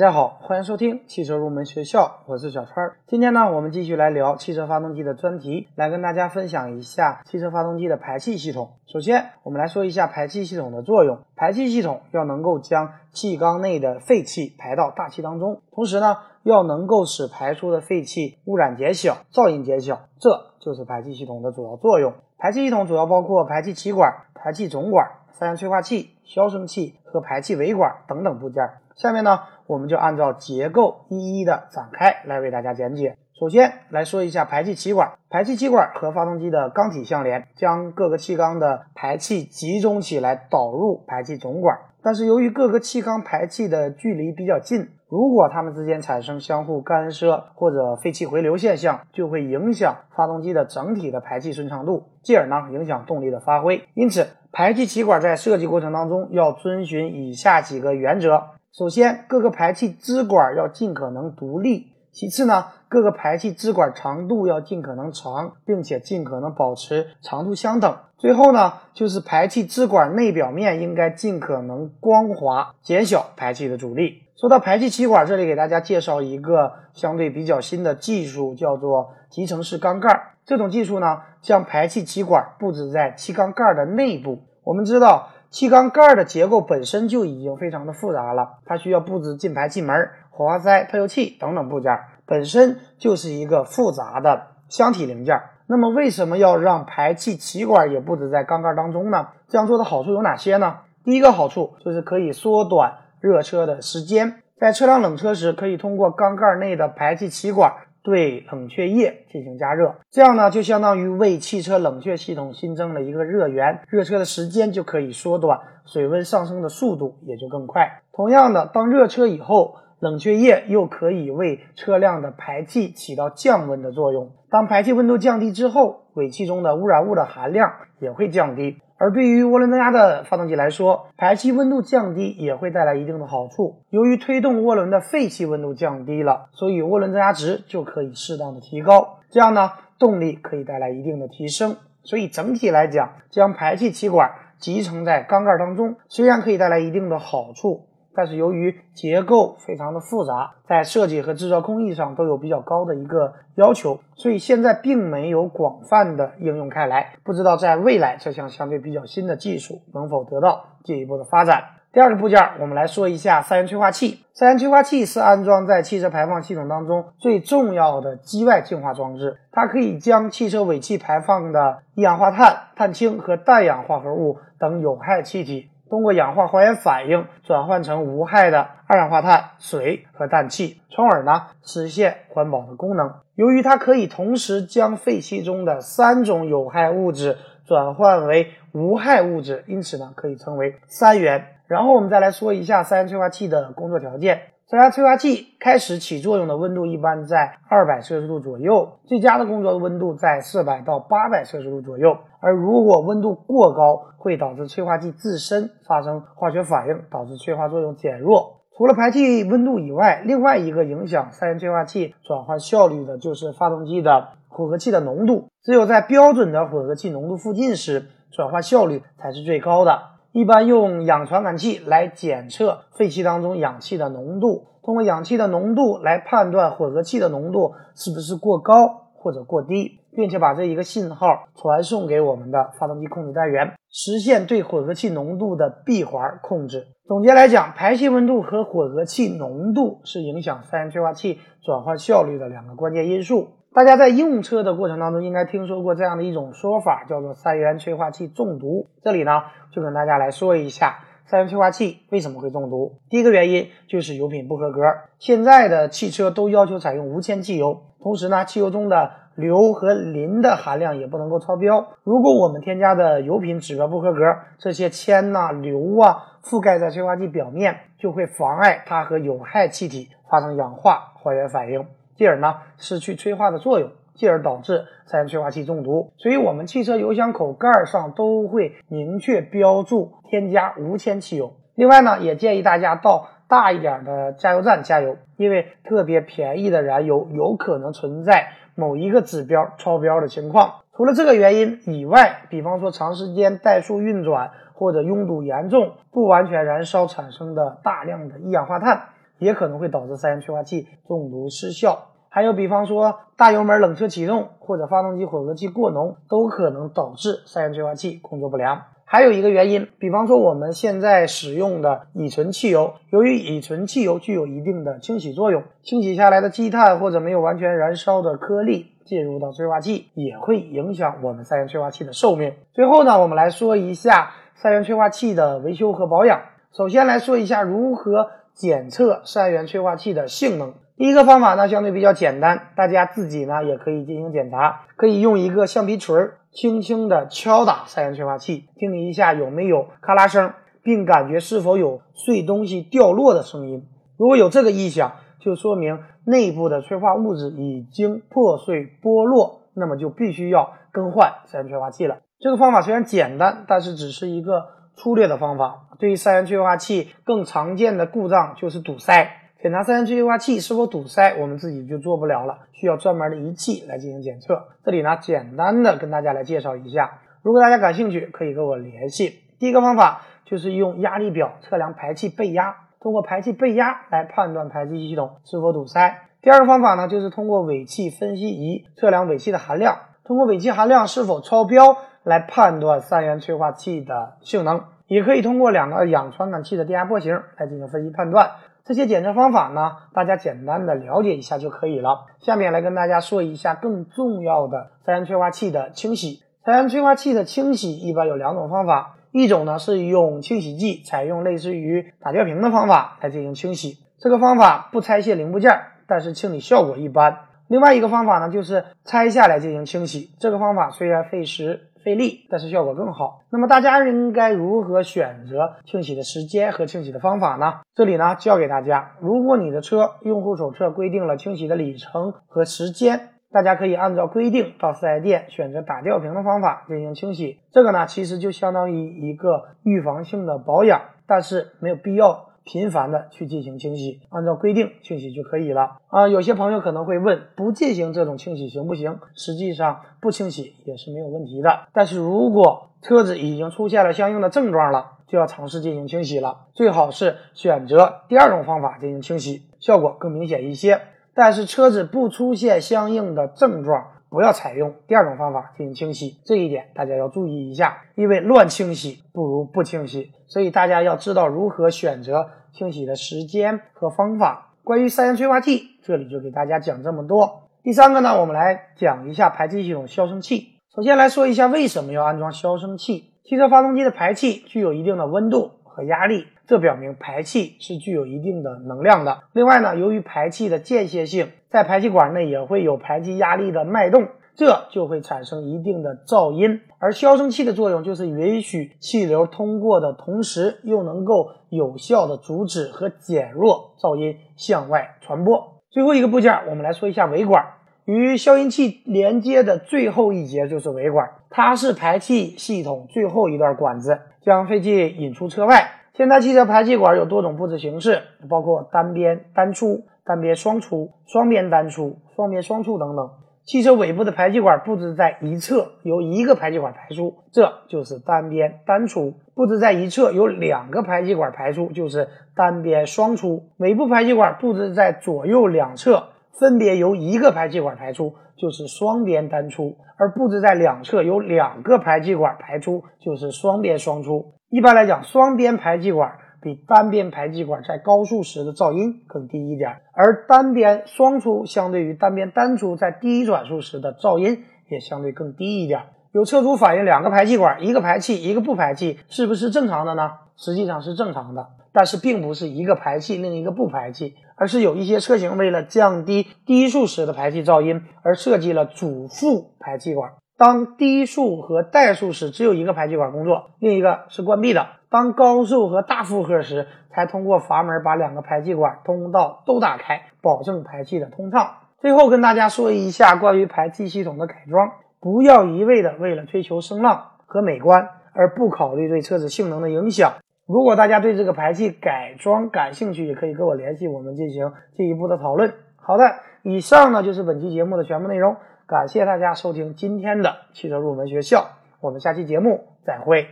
大家好，欢迎收听汽车入门学校，我是小川。今天呢，我们继续来聊汽车发动机的专题，来跟大家分享一下汽车发动机的排气系统。首先，我们来说一下排气系统的作用。排气系统要能够将气缸内的废气排到大气当中，同时呢，要能够使排出的废气污染减小、噪音减小，这就是排气系统的主要作用。排气系统主要包括排气气管、排气总管、三元催化器、消声器和排气尾管等等部件。下面呢，我们就按照结构一一的展开来为大家讲解。首先来说一下排气气管，排气气管和发动机的缸体相连，将各个气缸的排气集中起来导入排气总管。但是由于各个气缸排气的距离比较近，如果它们之间产生相互干涉或者废气回流现象，就会影响发动机的整体的排气顺畅度，进而呢影响动力的发挥。因此，排气气管在设计过程当中要遵循以下几个原则。首先，各个排气支管要尽可能独立；其次呢，各个排气支管长度要尽可能长，并且尽可能保持长度相等。最后呢，就是排气支管内表面应该尽可能光滑，减小排气的阻力。说到排气气管，这里给大家介绍一个相对比较新的技术，叫做集成式缸盖。这种技术呢，将排气气管布置在气缸盖的内部。我们知道。气缸盖的结构本身就已经非常的复杂了，它需要布置进排气门、火花塞、喷油器等等部件，本身就是一个复杂的箱体零件。那么为什么要让排气气管也布置在缸盖当中呢？这样做的好处有哪些呢？第一个好处就是可以缩短热车的时间，在车辆冷车时，可以通过缸盖内的排气气管。对冷却液进行加热，这样呢就相当于为汽车冷却系统新增了一个热源，热车的时间就可以缩短，水温上升的速度也就更快。同样的，当热车以后，冷却液又可以为车辆的排气起到降温的作用。当排气温度降低之后，尾气中的污染物的含量也会降低。而对于涡轮增压的发动机来说，排气温度降低也会带来一定的好处。由于推动涡轮的废气温度降低了，所以涡轮增压值就可以适当的提高，这样呢，动力可以带来一定的提升。所以整体来讲，将排气气管集成在缸盖当中，虽然可以带来一定的好处。但是由于结构非常的复杂，在设计和制造工艺上都有比较高的一个要求，所以现在并没有广泛的应用开来。不知道在未来这项相对比较新的技术能否得到进一步的发展。第二个部件，我们来说一下三元催化器。三元催化器是安装在汽车排放系统当中最重要的机外净化装置，它可以将汽车尾气排放的一氧化碳、碳氢和氮氧化合物等有害气体。通过氧化还原反应转换成无害的二氧化碳、水和氮气，从而呢实现环保的功能。由于它可以同时将废气中的三种有害物质转换为无害物质，因此呢可以称为三元。然后我们再来说一下三元催化器的工作条件。三元催化器开始起作用的温度一般在二百摄氏度左右，最佳的工作温度在四百到八百摄氏度左右。而如果温度过高，会导致催化剂自身发生化学反应，导致催化作用减弱。除了排气温度以外，另外一个影响三元催化器转换效率的就是发动机的混合气的浓度。只有在标准的混合气浓度附近时，转换效率才是最高的。一般用氧传感器来检测废气当中氧气的浓度，通过氧气的浓度来判断混合气的浓度是不是过高或者过低，并且把这一个信号传送给我们的发动机控制单元，实现对混合气浓度的闭环控制。总结来讲，排气温度和混合气浓度是影响三元催化器转换效率的两个关键因素。大家在用车的过程当中，应该听说过这样的一种说法，叫做三元催化器中毒。这里呢，就跟大家来说一下三元催化器为什么会中毒。第一个原因就是油品不合格。现在的汽车都要求采用无铅汽油，同时呢，汽油中的硫和磷的含量也不能够超标。如果我们添加的油品指标不合格，这些铅呐、硫啊覆盖在催化剂表面，就会妨碍它和有害气体发生氧化还原反应。进而呢失去催化的作用，进而导致三元催化器中毒。所以，我们汽车油箱口盖上都会明确标注添加无铅汽油。另外呢，也建议大家到大一点的加油站加油，因为特别便宜的燃油有可能存在某一个指标超标的情况。除了这个原因以外，比方说长时间怠速运转或者拥堵严重、不完全燃烧产生的大量的一氧化碳。也可能会导致三元催化器中毒失效。还有比方说大油门冷车启动或者发动机混合气过浓，都可能导致三元催化器工作不良。还有一个原因，比方说我们现在使用的乙醇汽油，由于乙醇汽油具有一定的清洗作用，清洗下来的积碳或者没有完全燃烧的颗粒进入到催化器，也会影响我们三元催化器的寿命。最后呢，我们来说一下三元催化器的维修和保养。首先来说一下如何检测三元催化器的性能。第一个方法呢，相对比较简单，大家自己呢也可以进行检查，可以用一个橡皮锤。轻轻地敲打三元催化器，听一下有没有咔啦声，并感觉是否有碎东西掉落的声音。如果有这个异响，就说明内部的催化物质已经破碎剥落，那么就必须要更换三元催化器了。这个方法虽然简单，但是只是一个粗略的方法。对于三元催化器更常见的故障就是堵塞。检查三元催化器是否堵塞，我们自己就做不了了，需要专门的仪器来进行检测。这里呢，简单的跟大家来介绍一下，如果大家感兴趣，可以跟我联系。第一个方法就是用压力表测量排气背压，通过排气背压来判断排气系统是否堵塞。第二个方法呢，就是通过尾气分析仪测量尾气的含量，通过尾气含量是否超标来判断三元催化器的性能，也可以通过两个氧传感器的电压波形来进行分析判断。这些检测方法呢，大家简单的了解一下就可以了。下面来跟大家说一下更重要的三元催化器的清洗。三元催化器的清洗一般有两种方法，一种呢是用清洗剂，采用类似于打吊瓶的方法来进行清洗。这个方法不拆卸零部件，但是清理效果一般。另外一个方法呢就是拆下来进行清洗。这个方法虽然费时。费力，但是效果更好。那么大家应该如何选择清洗的时间和清洗的方法呢？这里呢教给大家，如果你的车用户手册规定了清洗的里程和时间，大家可以按照规定到四 S 店选择打吊瓶的方法进行清洗。这个呢其实就相当于一个预防性的保养，但是没有必要。频繁的去进行清洗，按照规定清洗就可以了啊。有些朋友可能会问，不进行这种清洗行不行？实际上不清洗也是没有问题的。但是如果车子已经出现了相应的症状了，就要尝试进行清洗了。最好是选择第二种方法进行清洗，效果更明显一些。但是车子不出现相应的症状。不要采用第二种方法进行清洗，这一点大家要注意一下，因为乱清洗不如不清洗，所以大家要知道如何选择清洗的时间和方法。关于三元催化器，这里就给大家讲这么多。第三个呢，我们来讲一下排气系统消声器。首先来说一下为什么要安装消声器。汽车发动机的排气具有一定的温度和压力。这表明排气是具有一定的能量的。另外呢，由于排气的间歇性，在排气管内也会有排气压力的脉动，这就会产生一定的噪音。而消声器的作用就是允许气流通过的同时，又能够有效的阻止和减弱噪音向外传播。最后一个部件，我们来说一下尾管。与消音器连接的最后一节就是尾管，它是排气系统最后一段管子，将废气引出车外。现代汽车排气管有多种布置形式，包括单边单出、单边双出、双边单出、双边双出等等。汽车尾部的排气管布置在一侧，由一个排气管排出，这就是单边单出；布置在一侧，有两个排气管排出，就是单边双出。尾部排气管布置在左右两侧，分别由一个排气管排出，就是双边单出；而布置在两侧，有两个排气管排出，就是双边双出。一般来讲，双边排气管比单边排气管在高速时的噪音更低一点，而单边双出相对于单边单出在低转速时的噪音也相对更低一点。有车主反映，两个排气管，一个排气，一个不排气，是不是正常的呢？实际上是正常的，但是并不是一个排气，另一个不排气，而是有一些车型为了降低低速时的排气噪音而设计了主副排气管。当低速和怠速时，只有一个排气管工作，另一个是关闭的。当高速和大负荷时，才通过阀门把两个排气管通道都打开，保证排气的通畅。最后跟大家说一下关于排气系统的改装，不要一味的为了追求声浪和美观而不考虑对车子性能的影响。如果大家对这个排气改装感兴趣，也可以跟我联系，我们进行进一步的讨论。好的，以上呢就是本期节目的全部内容。感谢大家收听今天的汽车入门学校，我们下期节目再会。